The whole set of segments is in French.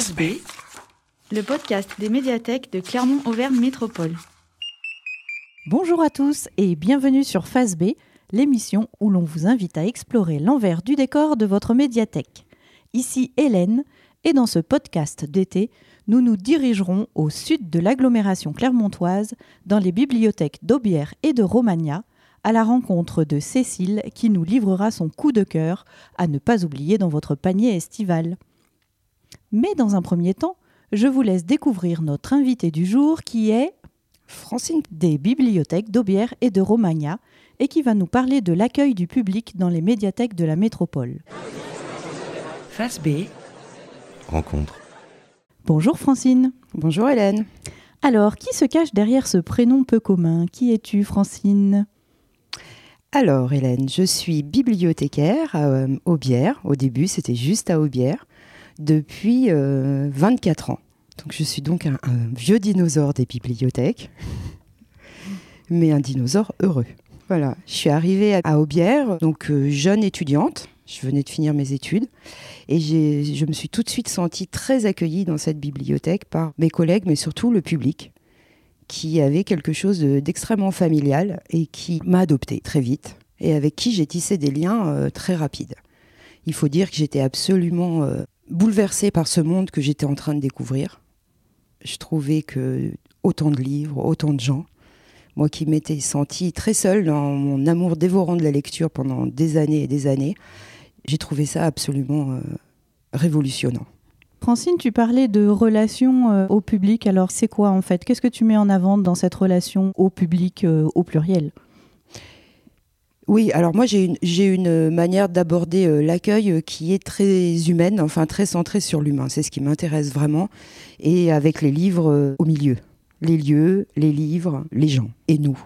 Face B, le podcast des médiathèques de Clermont-Auvergne Métropole. Bonjour à tous et bienvenue sur Face B, l'émission où l'on vous invite à explorer l'envers du décor de votre médiathèque. Ici Hélène, et dans ce podcast d'été, nous nous dirigerons au sud de l'agglomération clermontoise, dans les bibliothèques d'Aubière et de Romagna, à la rencontre de Cécile qui nous livrera son coup de cœur à ne pas oublier dans votre panier estival. Mais dans un premier temps, je vous laisse découvrir notre invité du jour qui est Francine des bibliothèques d'Aubière et de Romagna et qui va nous parler de l'accueil du public dans les médiathèques de la métropole. Face B, rencontre. Bonjour Francine. Bonjour Hélène. Alors, qui se cache derrière ce prénom peu commun? Qui es-tu Francine? Alors Hélène, je suis bibliothécaire à euh, Aubière. Au début, c'était juste à Aubière. Depuis 24 euh, ans. Donc je suis donc un, vieux dinosaure des bibliothèques, mais un dinosaure heureux. Voilà, je suis arrivée à Aubière, donc euh, jeune étudiante. Je venais de finir mes études et je me suis tout de suite sentie très accueillie dans cette bibliothèque par mes collègues, mais surtout le public, qui avait quelque chose d'extrêmement familial et qui m'a adoptée très vite et avec qui j'ai tissé des liens euh, très rapides. Il faut dire que j'étais absolument bouleversée par ce monde que j'étais en train de découvrir. Je trouvais que autant de livres, autant de gens, moi qui m'étais sentie très seule dans mon amour dévorant de la lecture pendant des années et des années, j'ai trouvé ça absolument euh, révolutionnant. Francine, tu parlais de relation euh, au public. Alors, c'est quoi en fait? Qu'est-ce que tu mets en avant dans cette relation au public euh, au pluriel? Oui, alors moi j'ai une, une, manière d'aborder l'accueil qui est très humaine, enfin très centrée sur l'humain. C'est ce qui m'intéresse vraiment. Et avec les livres au milieu les lieux, les livres, les gens et nous.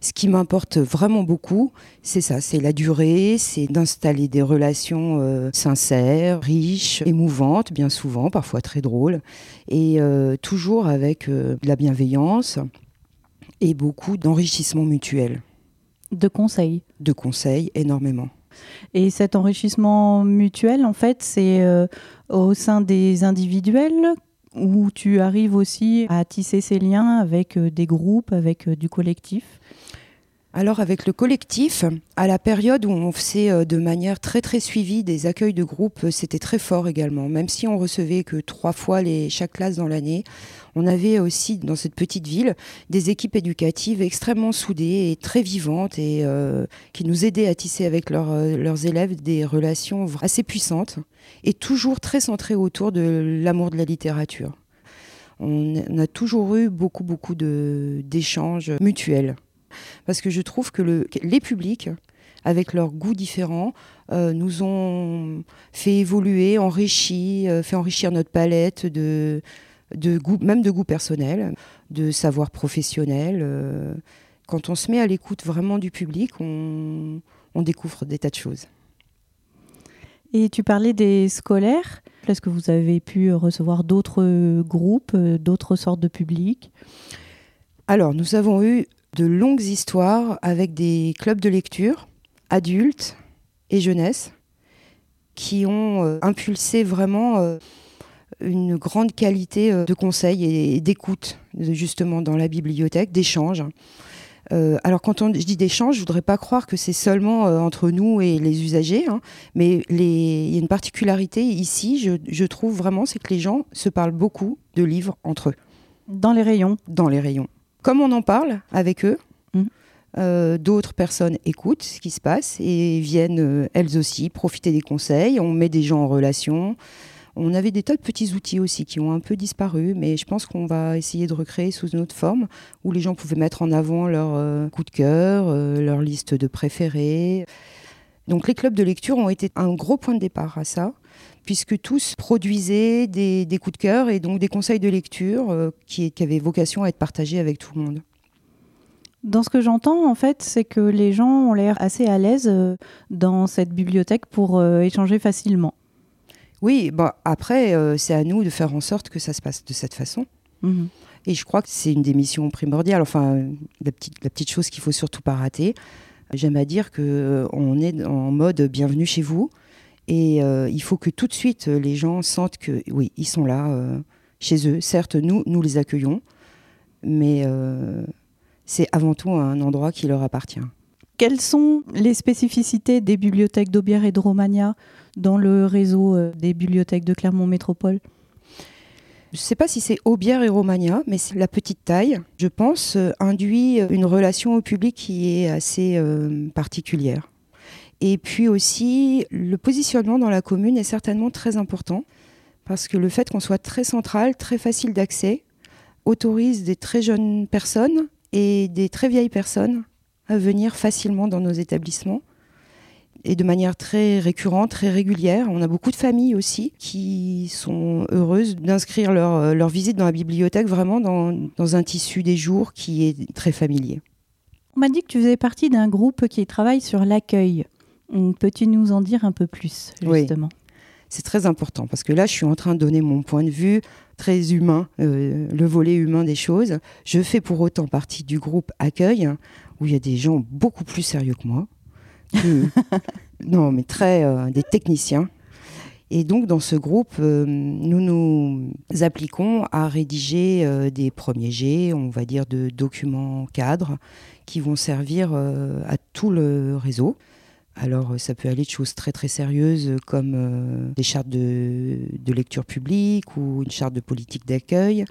Ce qui m'importe vraiment beaucoup, c'est ça, c'est la durée, c'est d'installer des relations euh, sincères, riches, émouvantes, bien souvent, parfois très drôles, et euh, toujours avec euh, de la bienveillance et beaucoup d'enrichissement mutuel. De conseils De conseils, énormément. Et cet enrichissement mutuel, en fait, c'est au sein des individuels où tu arrives aussi à tisser ces liens avec euh, des groupes, avec euh, du collectif? Alors avec le collectif, à la période où on faisait euh, de manière très très suivie des accueils de groupe, c'était très fort également. Même si on recevait que trois fois les, chaque classe dans l'année, on avait aussi dans cette petite ville des équipes éducatives extrêmement soudées et très vivantes et qui nous aidaient à tisser avec leurs élèves des relations assez puissantes et toujours très centrées autour de l'amour de la littérature. On a toujours eu beaucoup, beaucoup d'échanges mutuels. Parce que je trouve que le, les publics, avec leurs goûts différents, euh, nous ont fait évoluer, enrichi, euh, fait enrichir notre palette de, de goût, même de goût personnel, de savoir professionnel. Euh. quand on se met à l'écoute vraiment du public, on, on découvre des tas de choses. Et tu parlais des scolaires. Est-ce que vous avez pu recevoir d'autres groupes, d'autres sortes de publics? Alors, nous avons eu de longues histoires avec des clubs de lecture, adultes et jeunesse, qui ont euh, impulsé vraiment euh, une grande qualité euh, de conseil et d'écoute, justement, dans la bibliothèque, d'échange. Euh, alors quand on, je dis d'échange, je voudrais pas croire que c'est seulement euh, entre nous et les usagers, hein, mais il y a une particularité ici, je, trouve vraiment, c'est que les gens se parlent beaucoup de livres entre eux. Dans les rayons Dans les rayons. Comme on en parle avec eux, mmh. euh, d'autres personnes écoutent ce qui se passe et viennent elles aussi profiter des conseils. On met des gens en relation. On avait des tas de petits outils aussi qui ont un peu disparu, mais je pense qu'on va essayer de recréer sous une autre forme où les gens pouvaient mettre en avant leur euh, coup de cœur, euh, leur liste de préférés. Donc les clubs de lecture ont été un gros point de départ à ça, puisque tous produisaient des, coups de cœur et donc des conseils de lecture euh, qui, qui avaient vocation à être partagés avec tout le monde. Dans ce que j'entends, en fait, c'est que les gens ont l'air assez à l'aise dans cette bibliothèque pour échanger facilement. Oui, bah, après, euh, c'est à nous de faire en sorte que ça se passe de cette façon. Mhm. Et je crois que c'est une des missions primordiales, enfin, la petite, la petite chose qu'il faut surtout pas rater. J'aime à dire qu'on euh, est en mode bienvenue chez vous Et euh, il faut que tout de suite les gens sentent que oui, ils sont là chez eux. Certes, nous, nous les accueillons, mais c'est avant tout un endroit qui leur appartient. Quelles sont les spécificités des bibliothèques d'Aubière et de Romagna? Dans le réseau euh, des bibliothèques de Clermont Métropole Je ne sais pas si c'est Aubière et Romagna, mais la petite taille, je pense, euh, induit une relation au public qui est assez euh, particulière. Et puis aussi, le positionnement dans la commune est certainement très important, parce que le fait qu'on soit très central, très facile d'accès, autorise des très jeunes personnes et des très vieilles personnes à venir facilement dans nos établissements et de manière très récurrente, très régulière. On a beaucoup de familles aussi qui sont heureuses d'inscrire leur, leur visite dans la bibliothèque vraiment dans, dans un tissu des jours qui est très familier. On m'a dit que tu faisais partie d'un groupe qui travaille sur l'accueil. Peux-tu nous en dire un peu plus, Oui. justement? C'est très important parce que là, je suis en train de donner mon point de vue très humain, euh, le volet humain des choses. Je fais pour autant partie du groupe accueil où il y a des gens beaucoup plus sérieux que moi. Que- non, mais très euh, des techniciens. Et donc, dans ce groupe, euh, nous nous appliquons à rédiger euh, des premiers jets, on va dire, de documents cadres qui vont servir à tout le réseau. Alors, ça peut aller de choses très très sérieuses comme des chartes de, de lecture publique ou une charte de politique d'accueil,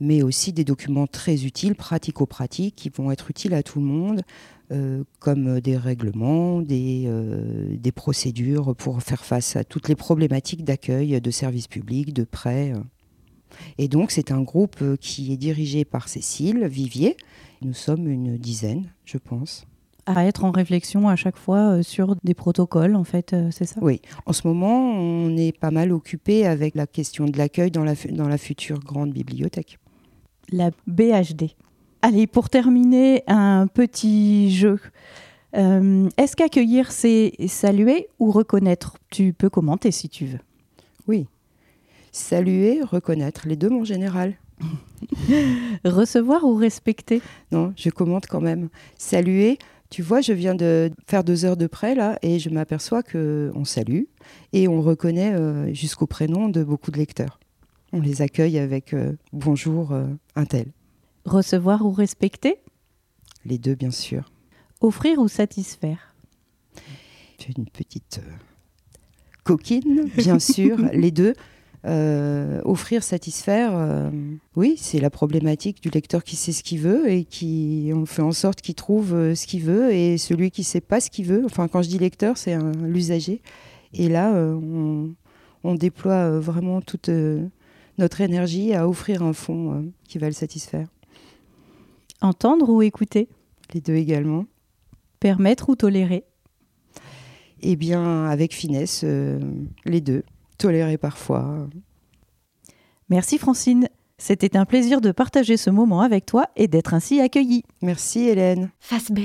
mais aussi des documents très utiles, pratico-pratiques, qui vont être utiles à tout le monde, euh, comme des règlements, des, euh, des procédures pour faire face à toutes les problématiques d'accueil, de services publics, de prêts. Et donc, c'est un groupe qui est dirigé par Cécile Vivier. Nous sommes une dizaine, je pense. À être en réflexion à chaque fois euh, sur des protocoles, en fait, c'est ça? Oui, en ce moment, on est pas mal occupé avec la question de l'accueil dans la, fu- dans la future grande bibliothèque. La BHD. Allez, pour terminer, un petit jeu. Euh, Est-ce qu'accueillir, c'est saluer ou reconnaître? Tu peux commenter si tu veux. Oui. Saluer, reconnaître, les deux, mon général. Recevoir ou respecter? Non, je commente quand même. Saluer, tu vois, je viens de faire deux heures de près là et je m'aperçois que on salue et on reconnaît euh, jusqu'au prénom de beaucoup de lecteurs. On les accueille avec euh, bonjour euh, un tel. Recevoir ou respecter? Les deux, bien sûr. Offrir ou satisfaire? J'ai une petite euh, coquine, bien sûr, les deux. Euh, offrir, satisfaire, euh, oui, c'est la problématique du lecteur qui sait ce qu'il veut et qui on fait en sorte qu'il trouve euh, ce qu'il veut et celui qui sait pas ce qu'il veut. Enfin, quand je dis lecteur, c'est l'usager. Et là, on, on déploie vraiment toute notre énergie à offrir un fond euh, qui va le satisfaire. Entendre ou écouter? Les deux également. Permettre ou tolérer? Eh bien, avec finesse, euh, les deux. Tolérer parfois. Merci Francine. C'était un plaisir de partager ce moment avec toi et d'être ainsi accueillie. Merci Hélène. Face B.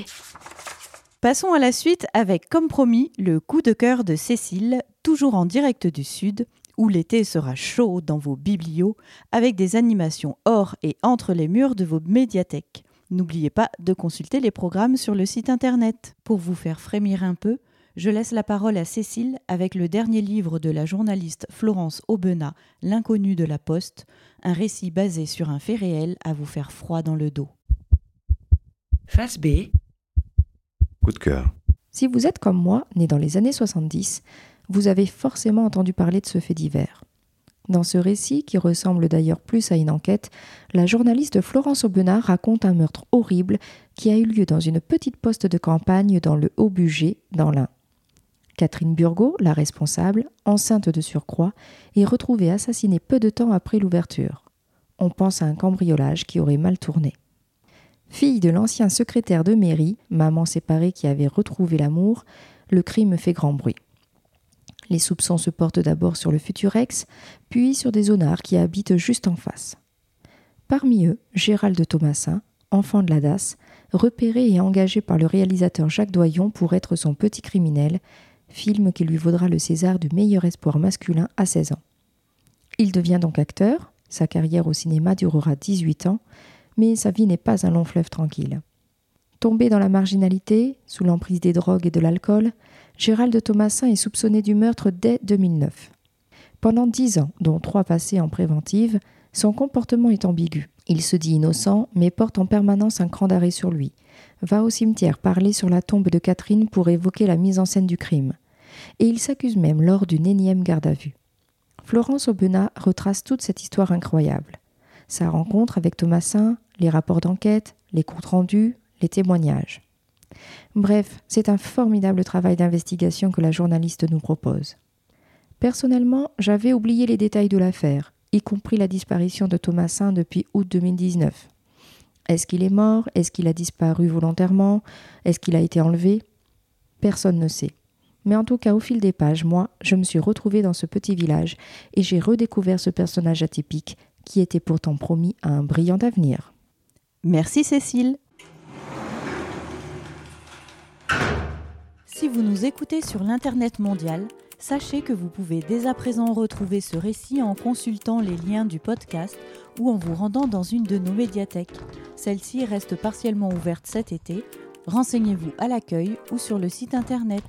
Passons à la suite avec, comme promis, le coup de cœur de Cécile, toujours en direct du Sud, où l'été sera chaud dans vos biblios, avec des animations hors et entre les murs de vos médiathèques. N'oubliez pas de consulter les programmes sur le site internet. Pour vous faire frémir un peu, je laisse la parole à Cécile avec le dernier livre de la journaliste Florence Aubenas, L'inconnu de la Poste, un récit basé sur un fait réel à vous faire froid dans le dos. Face B. Coup de cœur. Si vous êtes comme moi, né dans les années 70, vous avez forcément entendu parler de ce fait divers. Dans ce récit, qui ressemble d'ailleurs plus à une enquête, la journaliste Florence Aubenas raconte un meurtre horrible qui a eu lieu dans une petite poste de campagne dans le Haut-Bugey, dans l'Ain. Catherine Burgot, la responsable, enceinte de surcroît, est retrouvée assassinée peu de temps après l'ouverture. On pense à un cambriolage qui aurait mal tourné. Fille de l'ancien secrétaire de mairie, maman séparée qui avait retrouvé l'amour, le crime fait grand bruit. Les soupçons se portent d'abord sur le futur ex, puis sur des zonards qui habitent juste en face. Parmi eux, Gérald Thomasin, enfant de la DAS, repéré et engagé par le réalisateur Jacques Doyon pour être son petit criminel, film qui lui vaudra le César du meilleur espoir masculin à 16 ans. Il devient donc acteur, sa carrière au cinéma durera 18 ans, mais sa vie n'est pas un long fleuve tranquille. Tombé dans la marginalité, sous l'emprise des drogues et de l'alcool, Gérald Thomasin est soupçonné du meurtre dès 2009. Pendant dix ans, dont trois passés en préventive, son comportement est ambigu. Il se dit innocent, mais porte en permanence un cran d'arrêt sur lui. Va au cimetière parler sur la tombe de Catherine pour évoquer la mise en scène du crime. Et il s'accuse même lors d'une énième garde à vue. Florence Aubenas retrace toute cette histoire incroyable. Sa rencontre avec Thomasin, les rapports d'enquête, les comptes rendus, les témoignages. Bref, c'est un formidable travail d'investigation que la journaliste nous propose. Personnellement, j'avais oublié les détails de l'affaire, y compris la disparition de Thomasin depuis août 2019. Est-ce qu'il est mort? Est-ce qu'il a disparu volontairement? Est-ce qu'il a été enlevé? Personne ne sait. Mais en tout cas, au fil des pages, moi, je me suis retrouvée dans ce petit village et j'ai redécouvert ce personnage atypique qui était pourtant promis à un brillant avenir. Merci Cécile. Si vous nous écoutez sur l'Internet mondial, sachez que vous pouvez dès à présent retrouver ce récit en consultant les liens du podcast ou en vous rendant dans une de nos médiathèques. Celle-ci reste partiellement ouverte cet été. Renseignez-vous à l'accueil ou sur le site Internet.